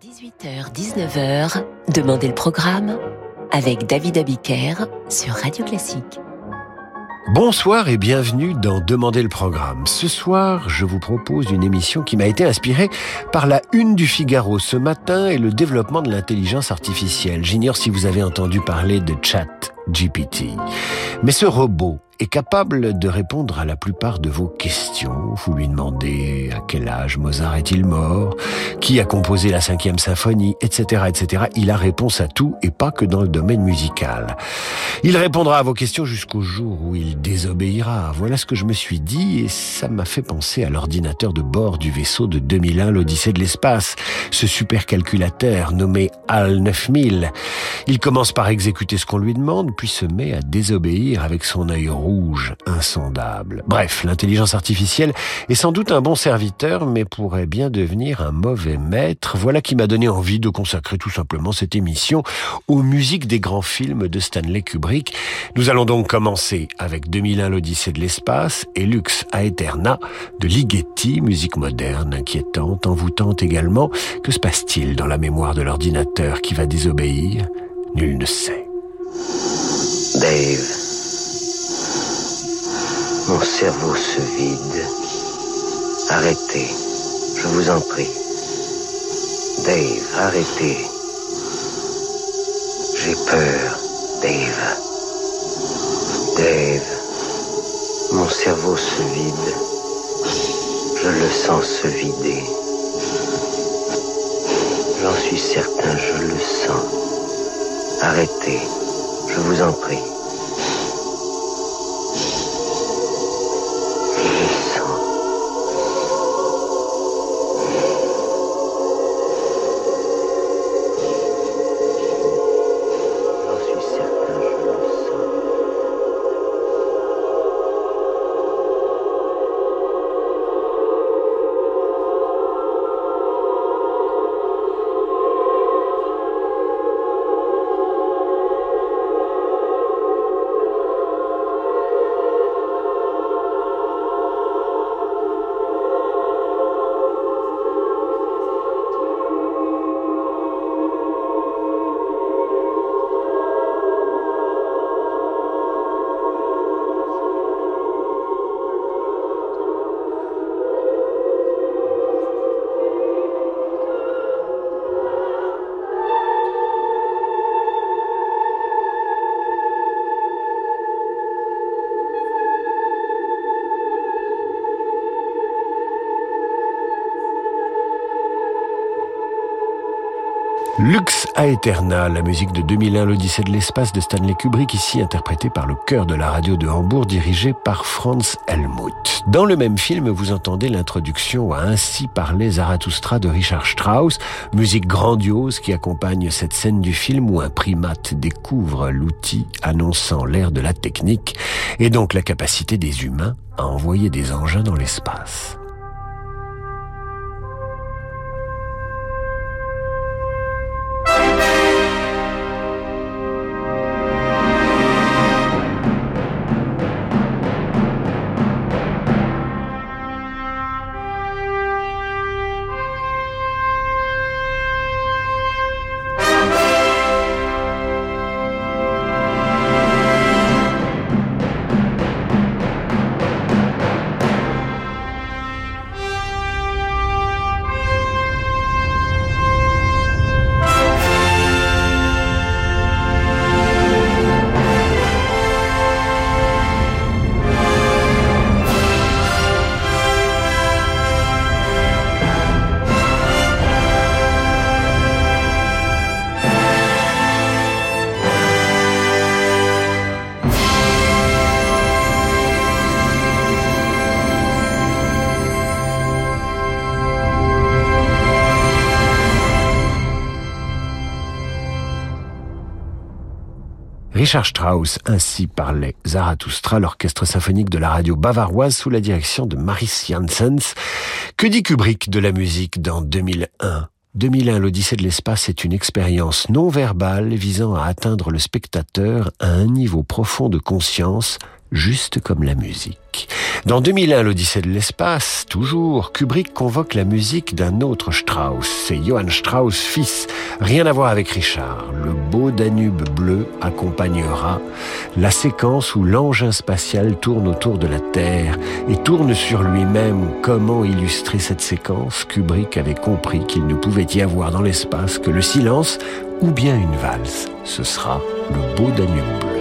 18h-19h, Demandez le programme avec David Abiker sur Radio Classique. Bonsoir et bienvenue dans Demandez le programme. Ce soir, je vous propose une émission qui m'a été inspirée par la une du Figaro ce matin et le développement de l'intelligence artificielle. J'ignore si vous avez entendu parler de Chat GPT. Mais ce robot est capable de répondre à la plupart de vos questions. Vous lui demandez à quel âge Mozart est-il mort, qui a composé la cinquième symphonie, etc., etc. Il a réponse à tout et pas que dans le domaine musical. Il répondra à vos questions jusqu'au jour où il désobéira. Voilà ce que je me suis dit et ça m'a fait penser à l'ordinateur de bord du vaisseau de 2001, l'Odyssée de l'espace, ce supercalculateur nommé HAL 9000. Il commence par exécuter ce qu'on lui demande, puis se met à désobéir avec son œil rouge, insondable. Bref, l'intelligence artificielle est sans doute un bon serviteur, mais pourrait bien devenir un mauvais maître. Voilà qui m'a donné envie de consacrer tout simplement cette émission aux musiques des grands films de Stanley Kubrick. Nous allons donc commencer avec 2001 l'Odyssée de l'espace et Lux Aeterna de Ligeti, musique moderne, inquiétante, envoûtante également. Que se passe-t-il dans la mémoire de l'ordinateur qui va désobéir? Nul ne sait. Dave. Mon cerveau se vide. Arrêtez, je vous en prie. Dave, arrêtez. J'ai peur, Dave. Dave, mon cerveau se vide. Je le sens se vider. J'en suis certain, je le sens. Arrêtez, je vous en prie. La musique de 2001, l'Odyssée de l'espace de Stanley Kubrick, ici interprétée par le chœur de la radio de Hambourg, dirigé par Franz Helmut. Dans le même film, vous entendez l'introduction à Ainsi parlait Zarathustra de Richard Strauss, musique grandiose qui accompagne cette scène du film où un primate découvre l'outil annonçant l'ère de la technique et donc la capacité des humains à envoyer des engins dans l'espace. Richard Strauss, ainsi parlait Zarathustra, l'orchestre symphonique de la radio bavaroise sous la direction de Maris Janssens. Que dit Kubrick de la musique dans 2001 2001, l'Odyssée de l'espace est une expérience non verbale visant à atteindre le spectateur à un niveau profond de conscience juste comme la musique. Dans 2001, l'Odyssée de l'espace, toujours, Kubrick convoque la musique d'un autre Strauss. C'est Johann Strauss fils. Rien à voir avec Richard. Le beau Danube bleu accompagnera la séquence où l'engin spatial tourne autour de la Terre et tourne sur lui-même. Comment illustrer cette séquence? Kubrick avait compris qu'il ne pouvait y avoir dans l'espace que le silence ou bien une valse. Ce sera le beau Danube bleu.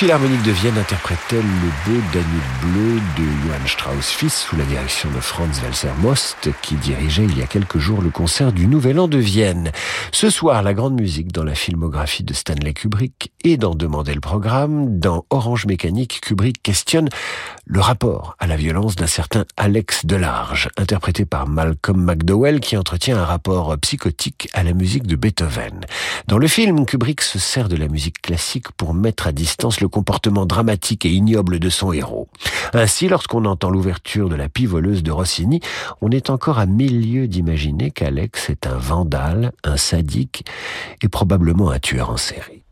Philharmonique de Vienne interprétait le beau Danube bleu de Johann Strauss fils sous la direction de Franz Welser Most qui dirigeait il y a quelques jours le concert du Nouvel An de Vienne. Ce soir, la grande musique dans la filmographie de Stanley Kubrick et dans Demander le programme, dans Orange Mécanique, Kubrick questionne le rapport à la violence d'un certain Alex Delarge, interprété par Malcolm McDowell qui entretient un rapport psychotique à la musique de Beethoven. Dans le film, Kubrick se sert de la musique classique pour mettre à distance le comportement dramatique et ignoble de son héros. Ainsi, lorsqu'on entend l'ouverture de la pivoleuse de Rossini, on est encore à mille lieues d'imaginer qu'Alex est un vandale, un sadique et probablement un tueur en série.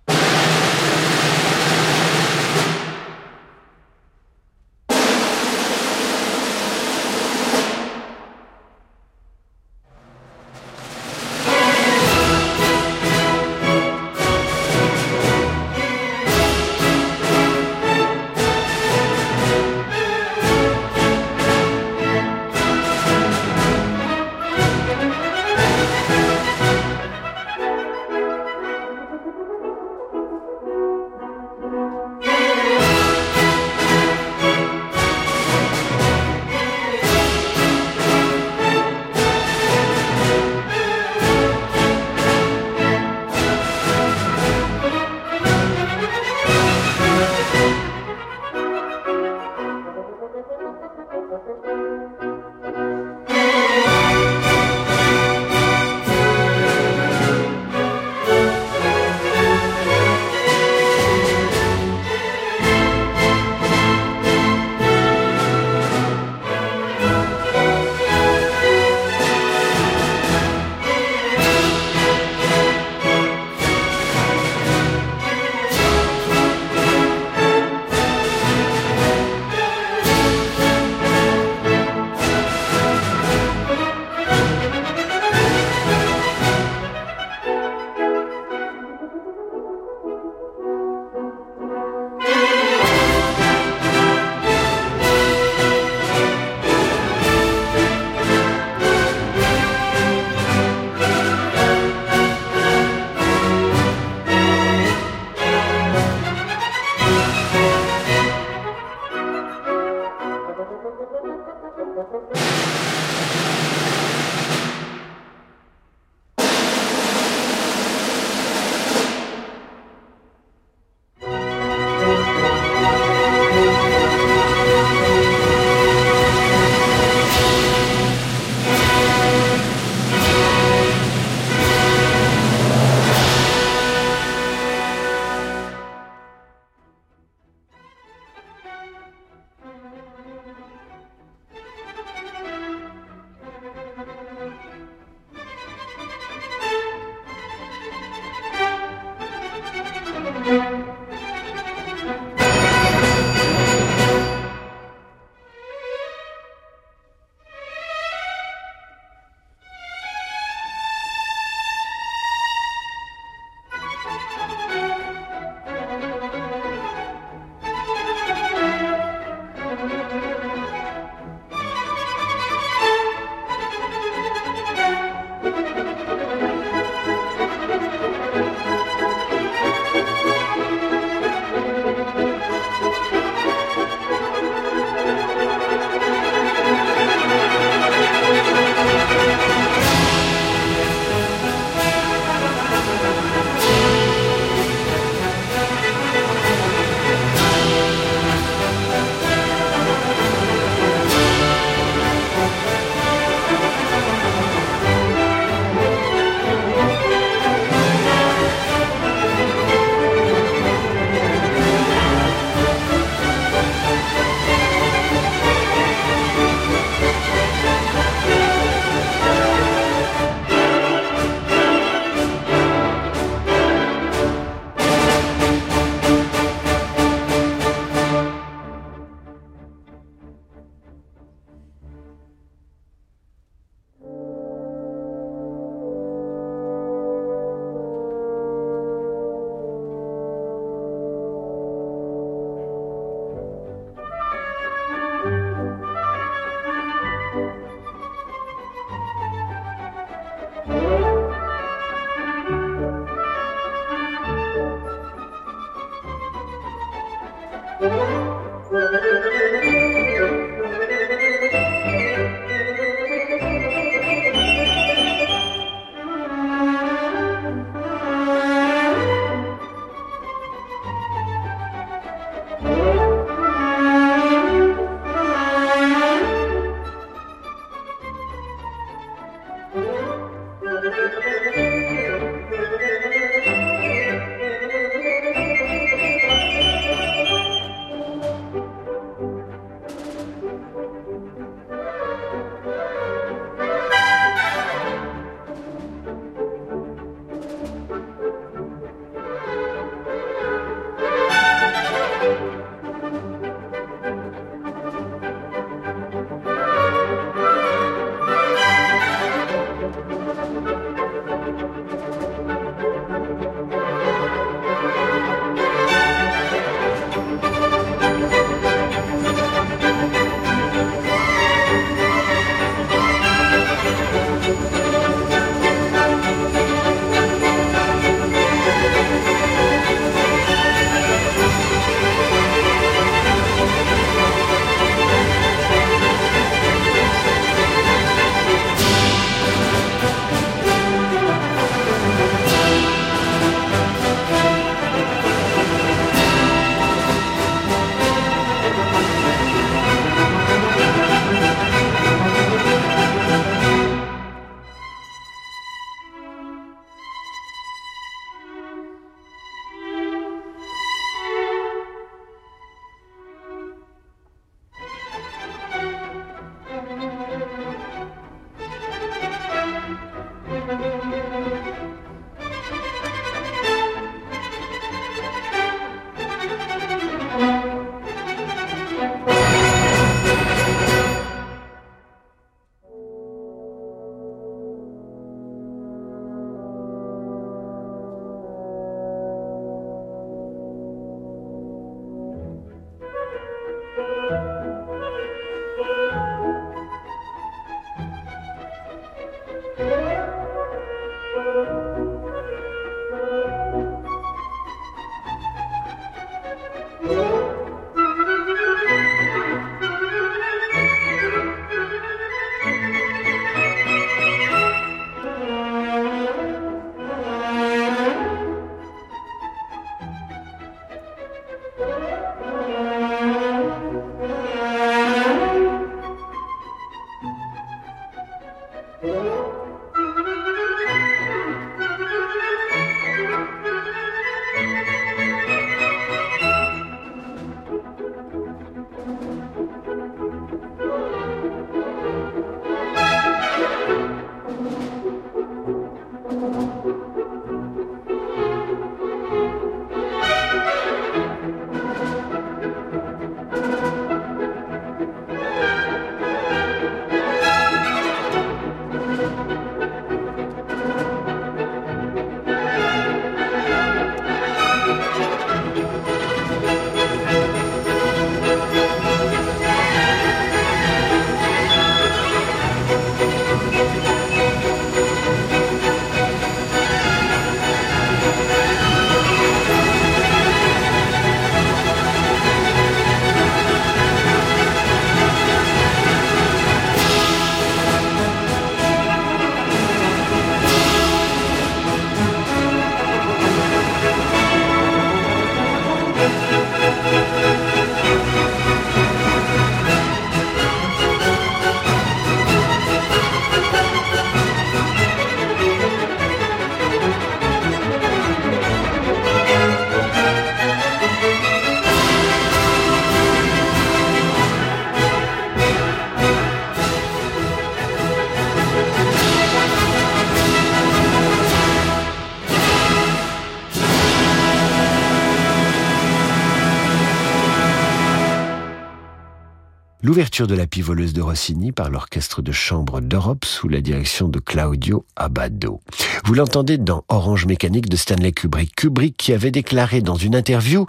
L'ouverture de la pivoleuse de Rossini par l'orchestre de chambre d'Europe sous la direction de Claudio Abbado. Vous l'entendez dans Orange Mécanique de Stanley Kubrick. Kubrick qui avait déclaré dans une interview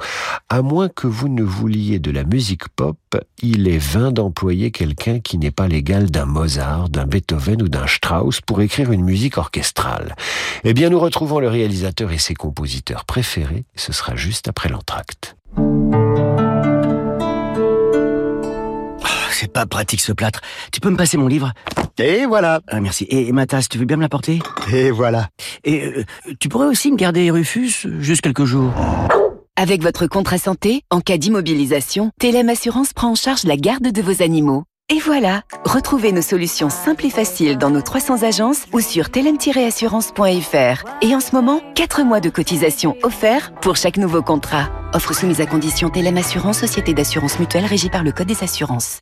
À moins que vous ne vouliez de la musique pop, il est vain d'employer quelqu'un qui n'est pas l'égal d'un Mozart, d'un Beethoven ou d'un Strauss pour écrire une musique orchestrale. Eh bien, nous retrouvons le réalisateur et ses compositeurs préférés. Ce sera juste après l'entracte. C'est pas pratique ce plâtre. Tu peux me passer mon livre? Et voilà. Ah, merci. Et, ma tasse, tu veux bien me la porter Et voilà. Et euh, tu pourrais aussi me garder Rufus juste quelques jours. Avec votre contrat santé, en cas d'immobilisation, Télém Assurance prend en charge la garde de vos animaux. Et voilà, retrouvez nos solutions simples et faciles dans nos 300 agences ou sur telem-assurance.fr. Et en ce moment, 4 mois de cotisation offerts pour chaque nouveau contrat. Offre soumise à condition Telem Assurance, société d'assurance mutuelle régie par le Code des assurances.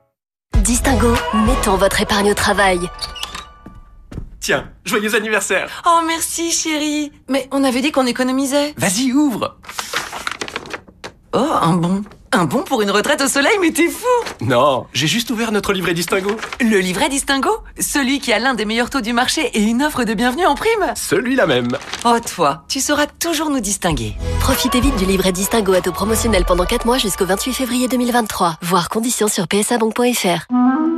Distingo, mettons votre épargne au travail. Tiens, joyeux anniversaire. Oh merci chérie. Mais on avait dit qu'on économisait. Vas-y, ouvre Oh, un bon un bon pour une retraite au soleil, mais t'es fou Non, j'ai juste ouvert notre livret Distingo. Le livret Distingo Celui qui a l'un des meilleurs taux du marché et une offre de bienvenue en prime? Celui-là même. Oh toi, tu sauras toujours nous distinguer. Profitez vite du livret Distingo à taux promotionnel pendant 4 mois jusqu'au 28 février 2023. Voir conditions sur psabank.fr.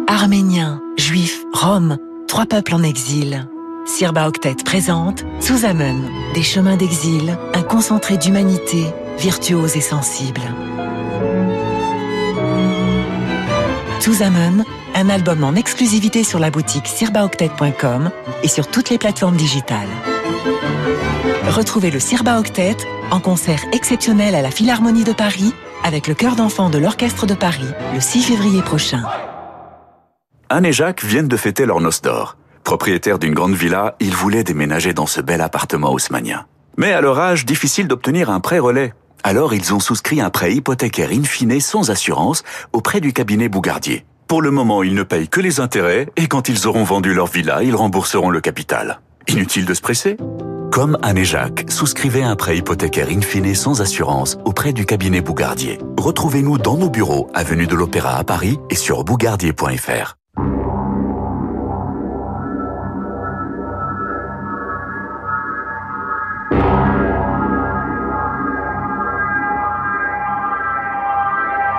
Arméniens, Juifs, Roms, trois peuples en exil. Sirba Octet présente Amen, des chemins d'exil, un concentré d'humanité, virtuose et sensible. Amen, un album en exclusivité sur la boutique sirbaoctet.com et sur toutes les plateformes digitales. Retrouvez le Sirba Octet en concert exceptionnel à la Philharmonie de Paris avec le chœur d'enfants de l'Orchestre de Paris le 6 février prochain. Anne et Jacques viennent de fêter leur noce d'or. Propriétaires d'une grande villa, ils voulaient déménager dans ce bel appartement haussmanien. Mais à leur âge, difficile d'obtenir un prêt relais. Alors ils ont souscrit un prêt hypothécaire in fine sans assurance auprès du cabinet Bougardier. Pour le moment, ils ne payent que les intérêts et quand ils auront vendu leur villa, ils rembourseront le capital. Inutile de se presser Comme Anne et Jacques, souscrivez un prêt hypothécaire in fine sans assurance auprès du cabinet Bougardier. Retrouvez-nous dans nos bureaux, avenue de l'Opéra à Paris et sur bougardier.fr.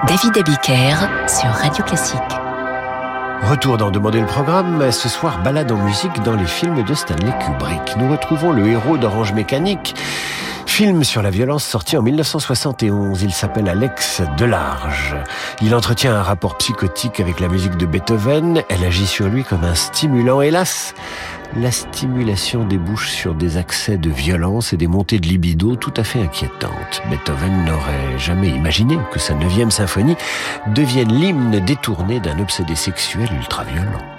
David Abiker sur Radio Classique. Retour dans Demander le programme, ce soir balade en musique dans les films de Stanley Kubrick. Nous retrouvons le héros d'Orange Mécanique, film sur la violence sorti en 1971. Il s'appelle Alex Delarge. Il entretient un rapport psychotique avec la musique de Beethoven. Elle agit sur lui comme un stimulant. Hélas, la stimulation débouche sur des accès de violence et des montées de libido tout à fait inquiétantes. Beethoven n'aurait jamais imaginé que sa neuvième symphonie devienne l'hymne détourné d'un obsédé sexuel ultra-violent.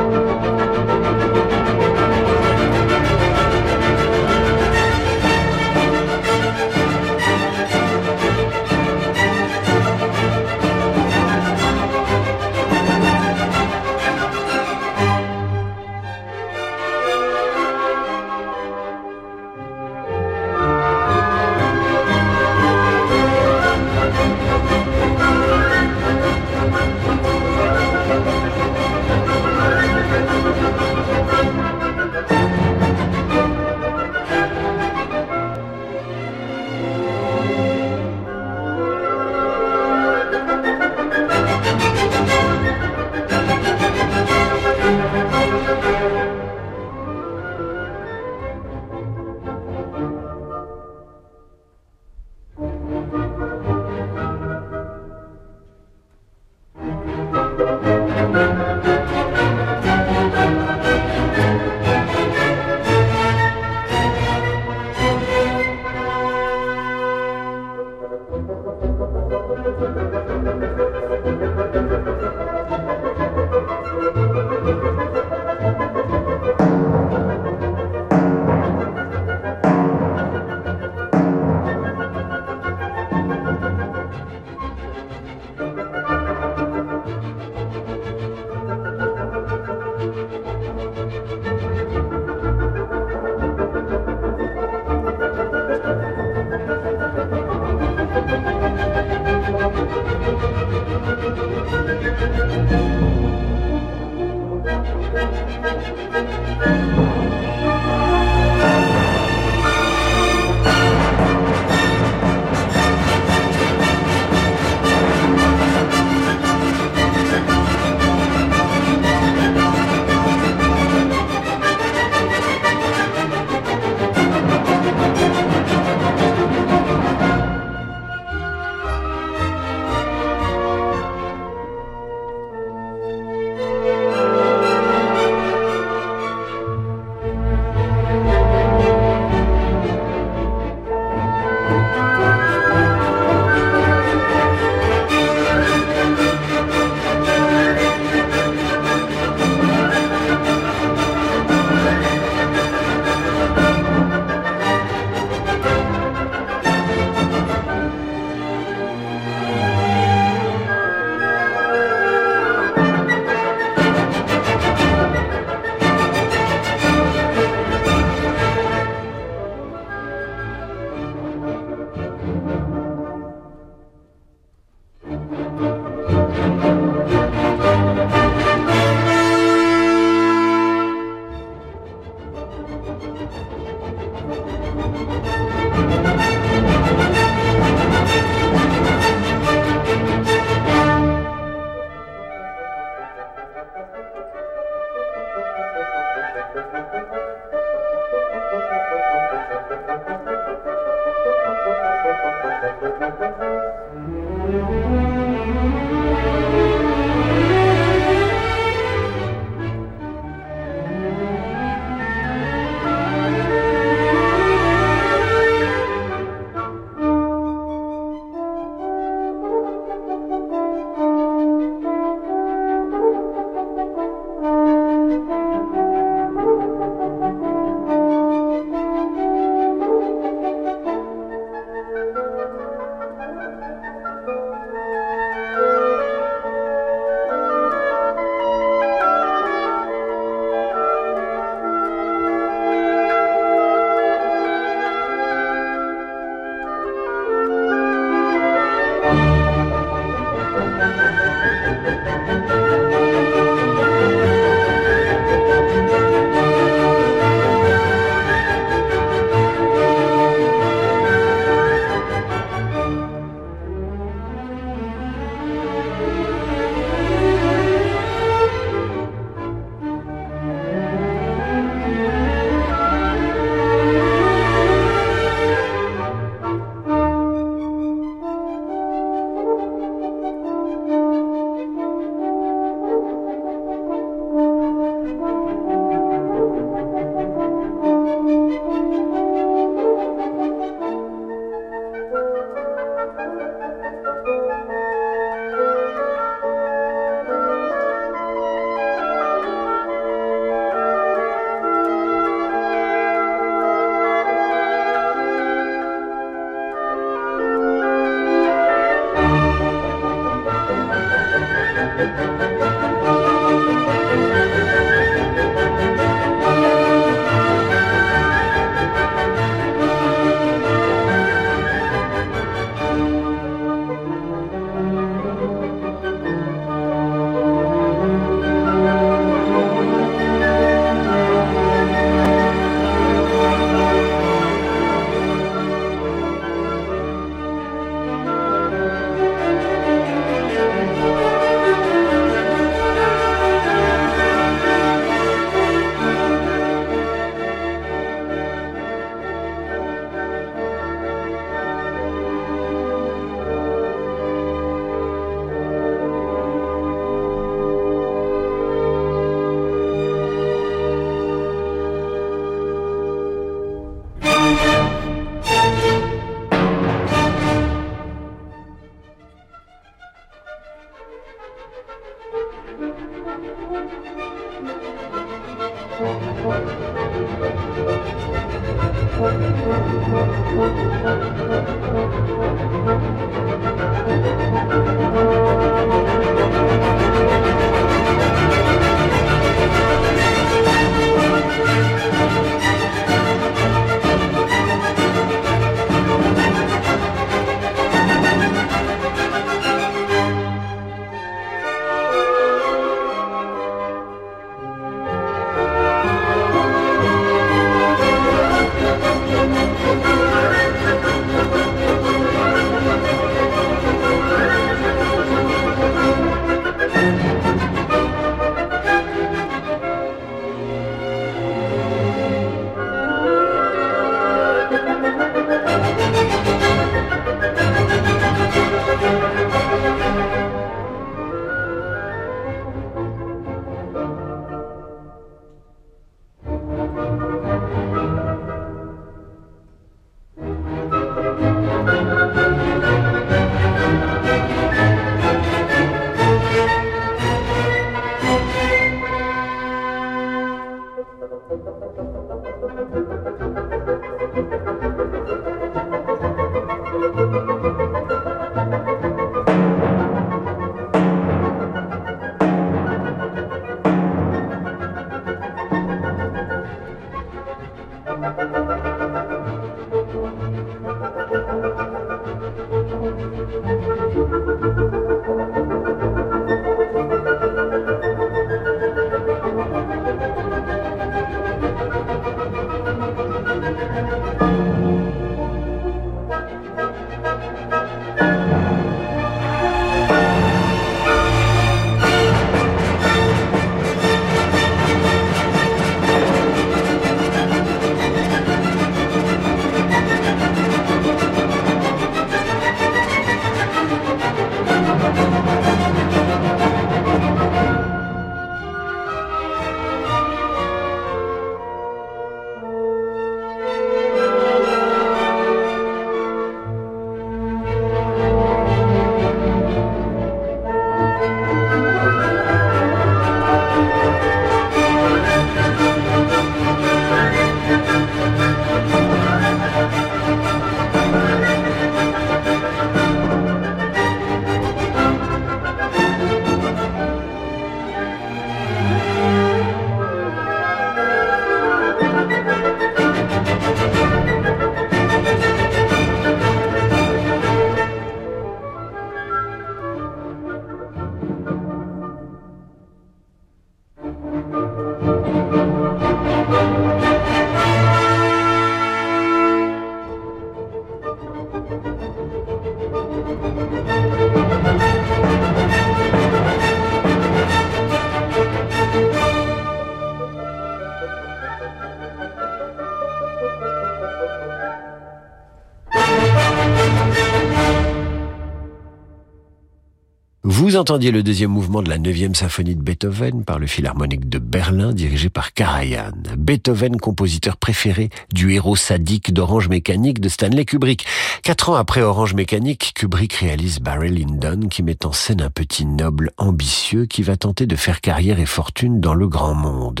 Entendiez le deuxième mouvement de la neuvième symphonie de Beethoven par le Philharmonique de Berlin dirigé par Karajan. Beethoven, compositeur préféré du héros sadique d'Orange Mécanique de Stanley Kubrick. Quatre ans après Orange Mécanique, Kubrick réalise Barry Lyndon qui met en scène un petit noble ambitieux qui va tenter de faire carrière et fortune dans le grand monde.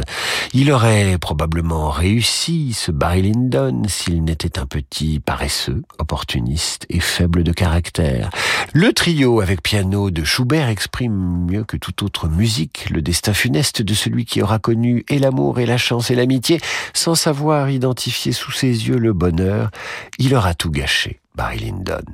Il aurait probablement réussi, ce Barry Lyndon, s'il n'était un petit paresseux, opportuniste et faible de caractère. Le trio avec piano de Schubert exprime mieux que toute autre musique le destin funeste de celui qui aura connu et l'amour et la chance et l'amitié sans savoir identifier sous ses yeux le bonheur. Il aura tout gâché, Barry Lyndon.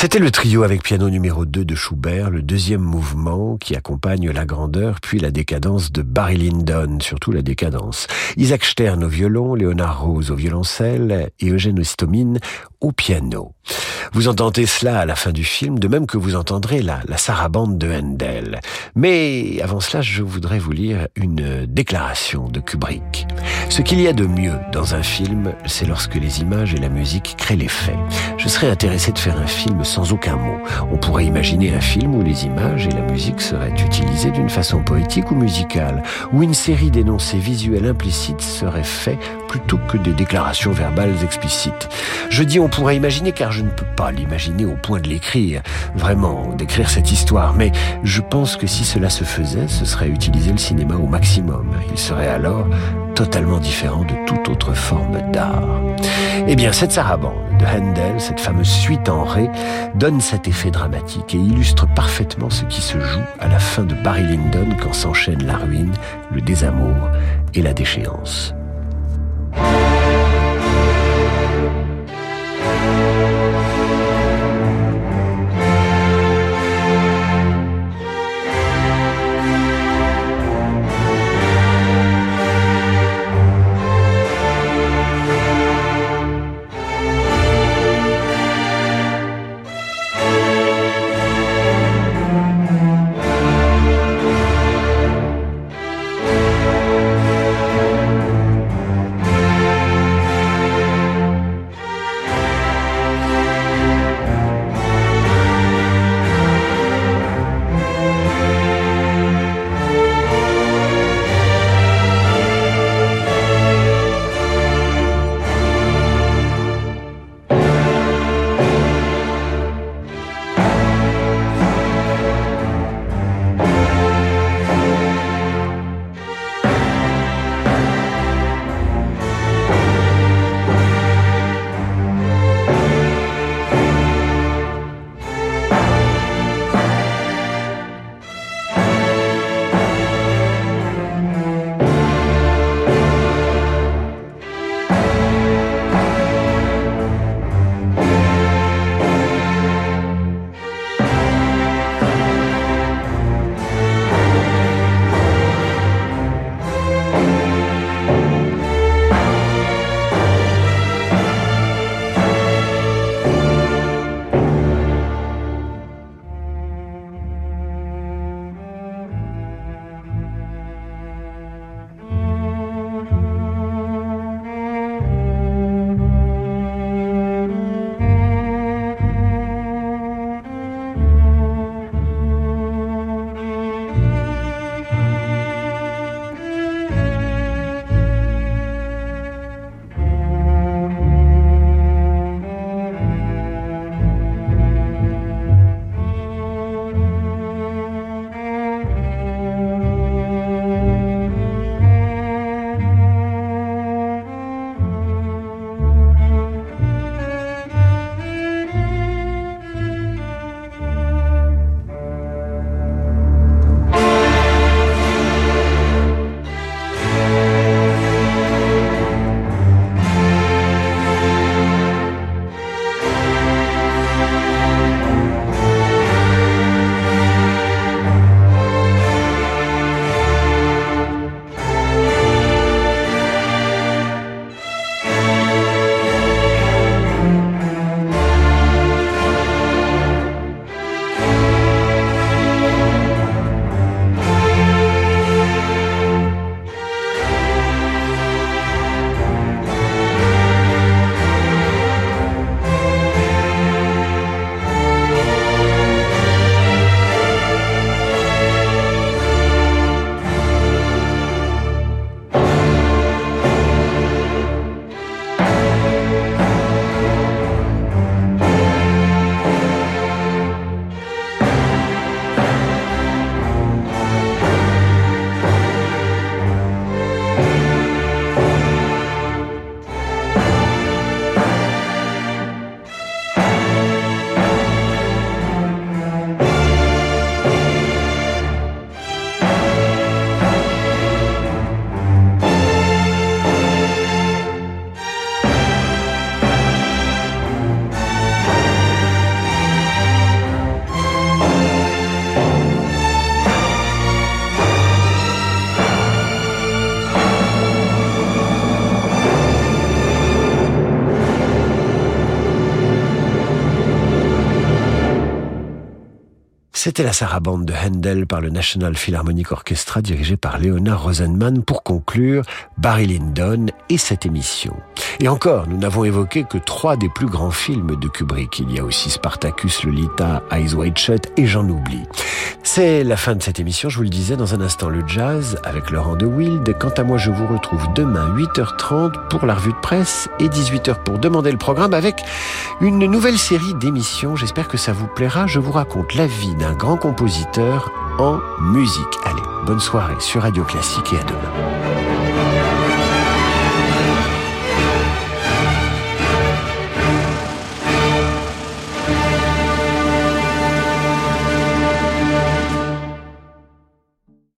C'était le trio avec piano numéro 2 de Schubert, le deuxième mouvement qui accompagne la grandeur puis la décadence de Barry Lyndon, surtout la décadence. Isaac Stern au violon, Léonard Rose au violoncelle et Eugène Ostomine au piano. Vous entendez cela à la fin du film, de même que vous entendrez la, la sarabande de Handel. Mais avant cela, je voudrais vous lire une déclaration de Kubrick. Ce qu'il y a de mieux dans un film, c'est lorsque les images et la musique créent l'effet. Je serais intéressé de faire un film sans aucun mot. On pourrait imaginer un film où les images et la musique seraient utilisées d'une façon poétique ou musicale, où une série d'énoncés visuels implicites serait faite plutôt que des déclarations verbales explicites. Je dis on pourrait imaginer car je ne peux pas l'imaginer au point de l'écrire, vraiment, d'écrire cette histoire, mais je pense que si cela se faisait, ce serait utiliser le cinéma au maximum. Il serait alors totalement différent de toute autre forme d'art. Eh bien, cette sarabande de Handel, cette fameuse suite en ré, donne cet effet dramatique et illustre parfaitement ce qui se joue à la fin de Barry Lyndon quand s'enchaînent la ruine, le désamour et la déchéance. C'était la sarabande de Handel par le National Philharmonic Orchestra dirigé par Leonard Rosenman pour conclure Barry Lyndon et cette émission. Et encore, nous n'avons évoqué que trois des plus grands films de Kubrick. Il y a aussi Spartacus, Lolita, Eyes Wide Shut et j'en oublie. C'est la fin de cette émission, je vous le disais, dans un instant le jazz avec Laurent de Wild. Quant à moi, je vous retrouve demain 8h30 pour la revue de presse et 18h pour demander le programme avec une nouvelle série d'émissions. J'espère que ça vous plaira. Je vous raconte la vie d'un grand compositeur en musique. Allez, bonne soirée sur Radio Classique et à demain.